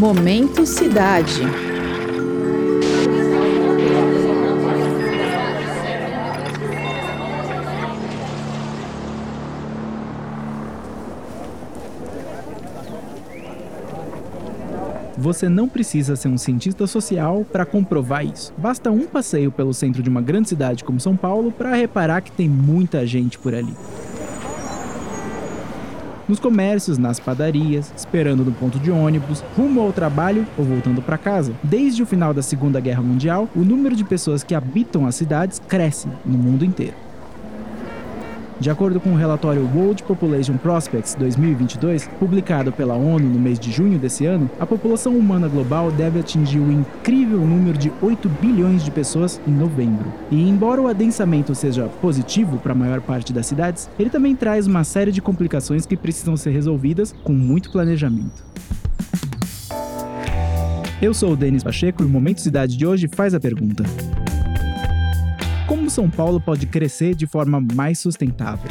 Momento Cidade. Você não precisa ser um cientista social para comprovar isso. Basta um passeio pelo centro de uma grande cidade como São Paulo para reparar que tem muita gente por ali. Nos comércios, nas padarias, esperando no ponto de ônibus, rumo ao trabalho ou voltando para casa. Desde o final da Segunda Guerra Mundial, o número de pessoas que habitam as cidades cresce no mundo inteiro. De acordo com o relatório World Population Prospects 2022, publicado pela ONU no mês de junho desse ano, a população humana global deve atingir o incrível número de 8 bilhões de pessoas em novembro. E embora o adensamento seja positivo para a maior parte das cidades, ele também traz uma série de complicações que precisam ser resolvidas com muito planejamento. Eu sou o Denis Pacheco e o Momento Cidade de hoje faz a pergunta: como São Paulo pode crescer de forma mais sustentável?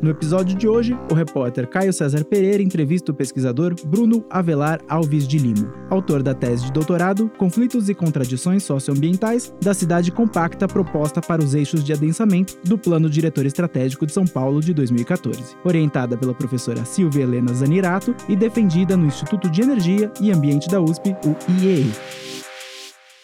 No episódio de hoje, o repórter Caio César Pereira entrevista o pesquisador Bruno Avelar Alves de Lima, autor da tese de doutorado Conflitos e Contradições Socioambientais da Cidade Compacta proposta para os eixos de adensamento do Plano Diretor Estratégico de São Paulo de 2014, orientada pela professora Silvia Helena Zanirato e defendida no Instituto de Energia e Ambiente da USP, o IEE.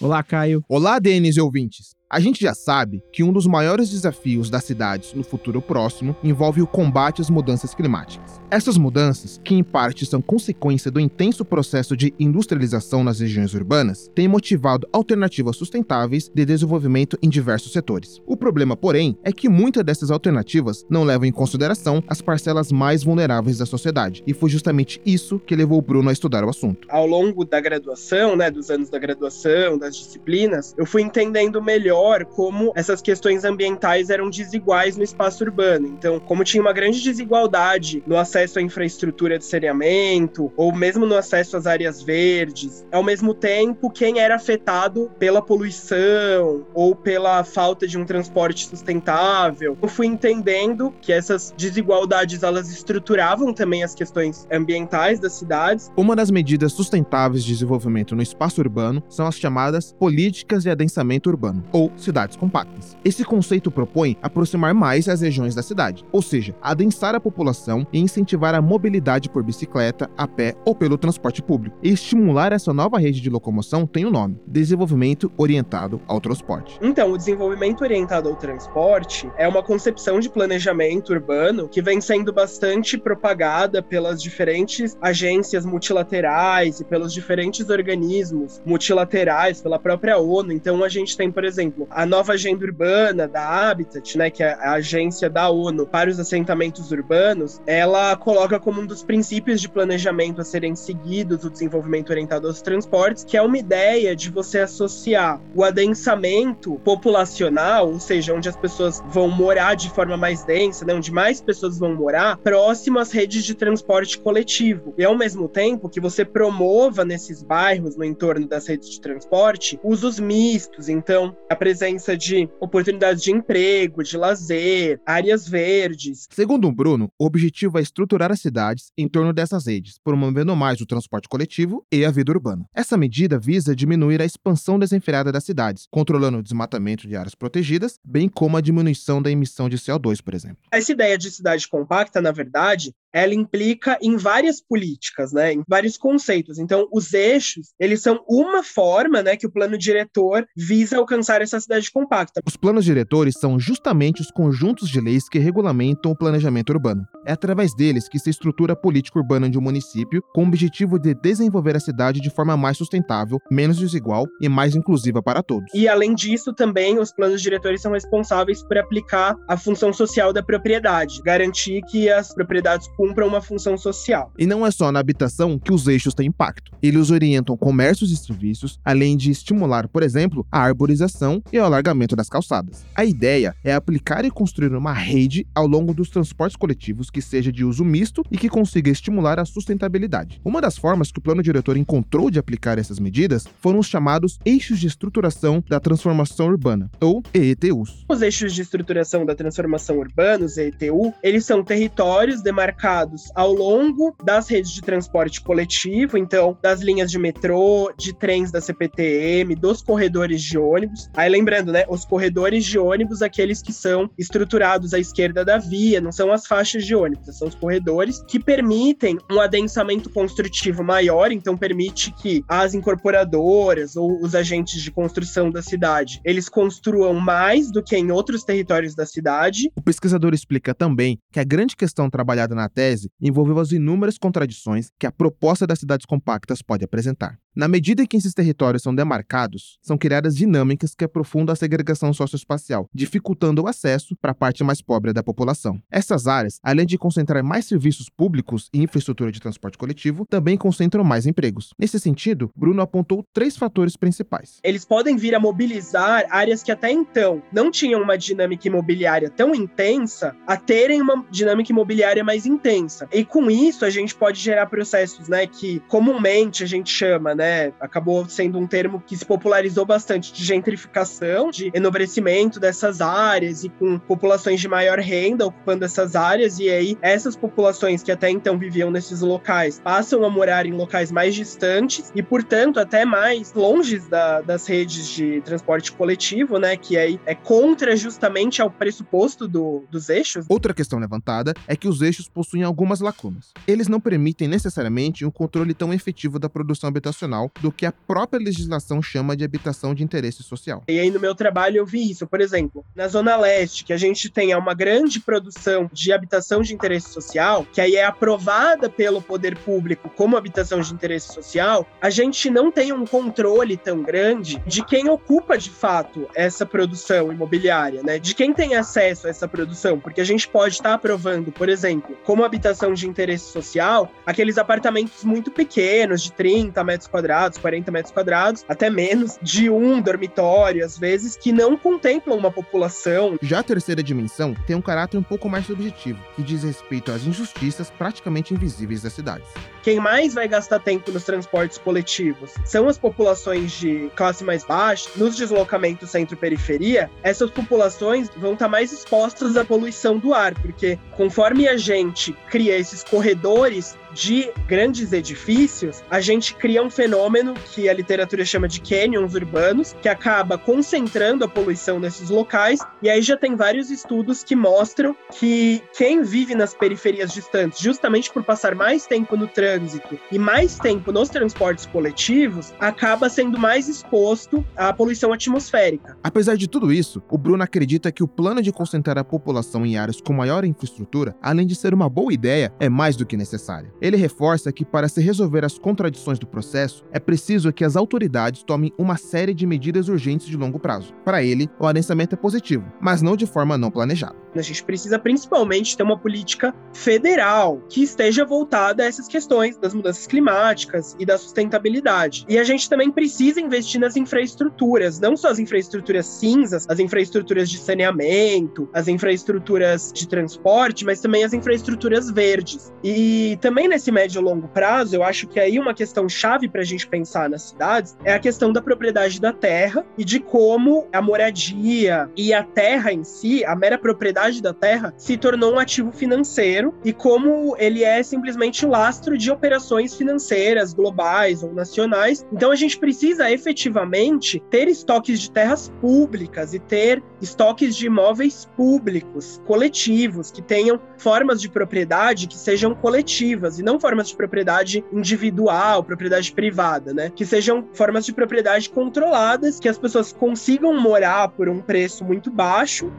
Olá, Caio. Olá, Denis e ouvintes. A gente já sabe que um dos maiores desafios das cidades no futuro próximo envolve o combate às mudanças climáticas. Essas mudanças, que em parte são consequência do intenso processo de industrialização nas regiões urbanas, têm motivado alternativas sustentáveis de desenvolvimento em diversos setores. O problema, porém, é que muitas dessas alternativas não levam em consideração as parcelas mais vulneráveis da sociedade, e foi justamente isso que levou o Bruno a estudar o assunto. Ao longo da graduação, né, dos anos da graduação, das disciplinas, eu fui entendendo melhor melhor como essas questões ambientais eram desiguais no espaço urbano. Então, como tinha uma grande desigualdade no acesso à infraestrutura de saneamento, ou mesmo no acesso às áreas verdes, ao mesmo tempo, quem era afetado pela poluição ou pela falta de um transporte sustentável. Eu fui entendendo que essas desigualdades elas estruturavam também as questões ambientais das cidades. Uma das medidas sustentáveis de desenvolvimento no espaço urbano são as chamadas políticas de adensamento urbano, ou cidades compactas. Esse conceito propõe aproximar mais as regiões da cidade, ou seja, adensar a população e incentivar a mobilidade por bicicleta, a pé ou pelo transporte público. E estimular essa nova rede de locomoção tem o um nome: desenvolvimento orientado ao transporte. Então, o desenvolvimento orientado ao transporte é uma concepção de planejamento urbano que vem sendo bastante propagada pelas diferentes agências multilaterais e pelos diferentes organismos multilaterais, pela própria ONU. Então, a gente tem, por exemplo, exemplo, a nova agenda urbana da Habitat, né, que é a agência da ONU para os assentamentos urbanos, ela coloca como um dos princípios de planejamento a serem seguidos o desenvolvimento orientado aos transportes, que é uma ideia de você associar o adensamento populacional, ou seja, onde as pessoas vão morar de forma mais densa, né, onde mais pessoas vão morar, próximo às redes de transporte coletivo. E ao mesmo tempo que você promova nesses bairros, no entorno das redes de transporte, usos mistos. Então, a presença de oportunidades de emprego, de lazer, áreas verdes. Segundo o Bruno, o objetivo é estruturar as cidades em torno dessas redes, promovendo mais o transporte coletivo e a vida urbana. Essa medida visa diminuir a expansão desenfreada das cidades, controlando o desmatamento de áreas protegidas, bem como a diminuição da emissão de CO2, por exemplo. Essa ideia de cidade compacta, na verdade, ela implica em várias políticas, né, em vários conceitos. Então, os eixos, eles são uma forma, né, que o plano diretor visa alcançar essa cidade compacta. Os planos diretores são justamente os conjuntos de leis que regulamentam o planejamento urbano. É através deles que se estrutura a política urbana de um município com o objetivo de desenvolver a cidade de forma mais sustentável, menos desigual e mais inclusiva para todos. E além disso, também os planos diretores são responsáveis por aplicar a função social da propriedade, garantir que as propriedades cumpram uma função social. E não é só na habitação que os eixos têm impacto. Eles orientam comércios e serviços, além de estimular, por exemplo, a arborização e o alargamento das calçadas. A ideia é aplicar e construir uma rede ao longo dos transportes coletivos que seja de uso misto e que consiga estimular a sustentabilidade. Uma das formas que o plano diretor encontrou de aplicar essas medidas foram os chamados eixos de estruturação da transformação urbana, ou EETUs. Os eixos de estruturação da transformação urbana, os EETU, eles são territórios demarcados colocados ao longo das redes de transporte coletivo, então das linhas de metrô, de trens da CPTM, dos corredores de ônibus. Aí lembrando, né, os corredores de ônibus, aqueles que são estruturados à esquerda da via, não são as faixas de ônibus, são os corredores que permitem um adensamento construtivo maior, então permite que as incorporadoras ou os agentes de construção da cidade, eles construam mais do que em outros territórios da cidade. O pesquisador explica também que a grande questão trabalhada na tese envolveu as inúmeras contradições que a proposta das cidades compactas pode apresentar. Na medida em que esses territórios são demarcados, são criadas dinâmicas que aprofundam a segregação socioespacial, dificultando o acesso para a parte mais pobre da população. Essas áreas, além de concentrar mais serviços públicos e infraestrutura de transporte coletivo, também concentram mais empregos. Nesse sentido, Bruno apontou três fatores principais. Eles podem vir a mobilizar áreas que até então não tinham uma dinâmica imobiliária tão intensa a terem uma dinâmica imobiliária mais intensa. E com isso a gente pode gerar processos, né, que comumente a gente chama, né, né? Acabou sendo um termo que se popularizou bastante de gentrificação, de enobrecimento dessas áreas e com populações de maior renda ocupando essas áreas e aí essas populações que até então viviam nesses locais passam a morar em locais mais distantes e, portanto, até mais longe da, das redes de transporte coletivo, né? Que aí é contra justamente ao pressuposto do, dos eixos. Outra questão levantada é que os eixos possuem algumas lacunas. Eles não permitem necessariamente um controle tão efetivo da produção habitacional do que a própria legislação chama de habitação de interesse social. E aí no meu trabalho eu vi isso, por exemplo, na Zona Leste, que a gente tem uma grande produção de habitação de interesse social, que aí é aprovada pelo poder público como habitação de interesse social, a gente não tem um controle tão grande de quem ocupa de fato essa produção imobiliária, né? De quem tem acesso a essa produção, porque a gente pode estar aprovando, por exemplo, como habitação de interesse social, aqueles apartamentos muito pequenos, de 30 metros quadrados quadrados, 40 metros quadrados, até menos, de um dormitório, às vezes, que não contemplam uma população. Já a terceira dimensão tem um caráter um pouco mais subjetivo, que diz respeito às injustiças praticamente invisíveis das cidades. Quem mais vai gastar tempo nos transportes coletivos são as populações de classe mais baixa, nos deslocamentos centro-periferia. Essas populações vão estar mais expostas à poluição do ar, porque conforme a gente cria esses corredores de grandes edifícios, a gente cria um fenômeno que a literatura chama de canyons urbanos, que acaba concentrando a poluição nesses locais. E aí já tem vários estudos que mostram que quem vive nas periferias distantes, justamente por passar mais tempo no trânsito e mais tempo nos transportes coletivos, acaba sendo mais exposto à poluição atmosférica. Apesar de tudo isso, o Bruno acredita que o plano de concentrar a população em áreas com maior infraestrutura, além de ser uma boa ideia, é mais do que necessário. Ele reforça que, para se resolver as contradições do processo, é preciso que as autoridades tomem uma série de medidas urgentes de longo prazo. Para ele, o adensamento é positivo, mas não de forma não planejada. A gente precisa principalmente ter uma política federal que esteja voltada a essas questões das mudanças climáticas e da sustentabilidade. E a gente também precisa investir nas infraestruturas, não só as infraestruturas cinzas, as infraestruturas de saneamento, as infraestruturas de transporte, mas também as infraestruturas verdes. E também nesse médio e longo prazo, eu acho que aí uma questão chave para a gente pensar nas cidades é a questão da propriedade da terra e de como a moradia e a terra em si, a mera propriedade da terra, se tornou um ativo financeiro e como ele é simplesmente lastro de operações financeiras globais ou nacionais. Então a gente precisa efetivamente ter estoques de terras públicas e ter estoques de imóveis públicos, coletivos, que tenham formas de propriedade que sejam coletivas e não formas de propriedade individual, propriedade privada, né? Que sejam formas de propriedade controladas, que as pessoas consigam morar por um preço muito baixo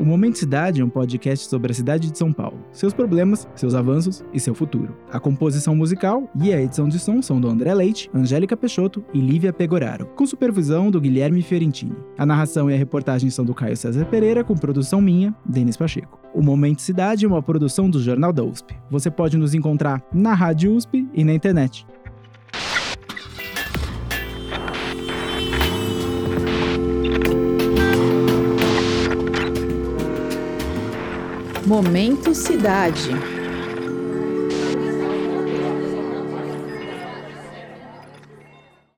O Momento Cidade é um podcast sobre a cidade de São Paulo, seus problemas, seus avanços e seu futuro. A composição musical e a edição de som são do André Leite, Angélica Peixoto e Lívia Pegoraro, com supervisão do Guilherme Fiorentini. A narração e a reportagem são do Caio César Pereira, com produção minha, Denis Pacheco. O Momento Cidade é uma produção do Jornal da USP. Você pode nos encontrar na Rádio USP e na internet. Momento Cidade.